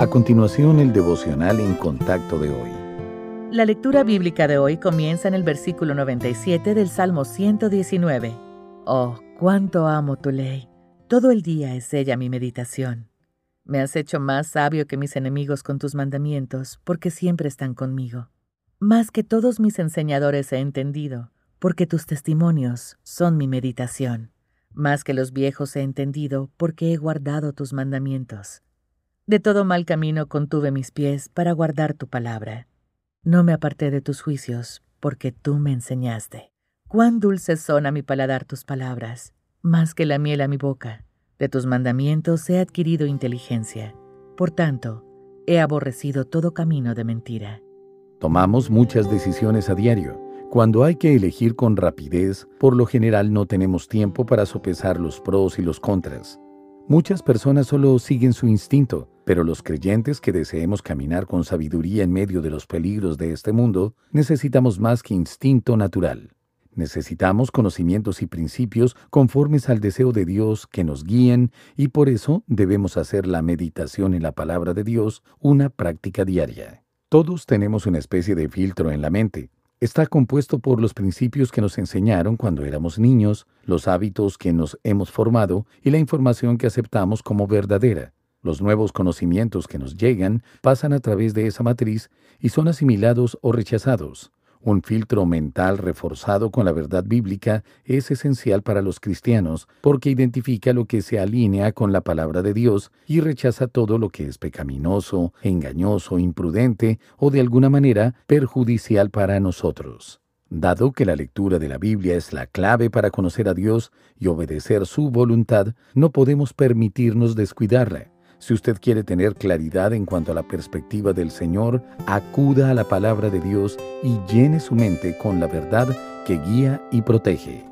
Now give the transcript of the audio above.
A continuación, el devocional en contacto de hoy. La lectura bíblica de hoy comienza en el versículo 97 del Salmo 119. Oh, cuánto amo tu ley. Todo el día es ella mi meditación. Me has hecho más sabio que mis enemigos con tus mandamientos, porque siempre están conmigo. Más que todos mis enseñadores he entendido, porque tus testimonios son mi meditación. Más que los viejos he entendido, porque he guardado tus mandamientos. De todo mal camino contuve mis pies para guardar tu palabra. No me aparté de tus juicios, porque tú me enseñaste. Cuán dulces son a mi paladar tus palabras, más que la miel a mi boca. De tus mandamientos he adquirido inteligencia. Por tanto, he aborrecido todo camino de mentira. Tomamos muchas decisiones a diario. Cuando hay que elegir con rapidez, por lo general no tenemos tiempo para sopesar los pros y los contras. Muchas personas solo siguen su instinto, pero los creyentes que deseemos caminar con sabiduría en medio de los peligros de este mundo, necesitamos más que instinto natural. Necesitamos conocimientos y principios conformes al deseo de Dios que nos guíen y por eso debemos hacer la meditación en la palabra de Dios una práctica diaria. Todos tenemos una especie de filtro en la mente, está compuesto por los principios que nos enseñaron cuando éramos niños, los hábitos que nos hemos formado y la información que aceptamos como verdadera. Los nuevos conocimientos que nos llegan pasan a través de esa matriz y son asimilados o rechazados. Un filtro mental reforzado con la verdad bíblica es esencial para los cristianos porque identifica lo que se alinea con la palabra de Dios y rechaza todo lo que es pecaminoso, engañoso, imprudente o de alguna manera perjudicial para nosotros. Dado que la lectura de la Biblia es la clave para conocer a Dios y obedecer su voluntad, no podemos permitirnos descuidarla. Si usted quiere tener claridad en cuanto a la perspectiva del Señor, acuda a la palabra de Dios y llene su mente con la verdad que guía y protege.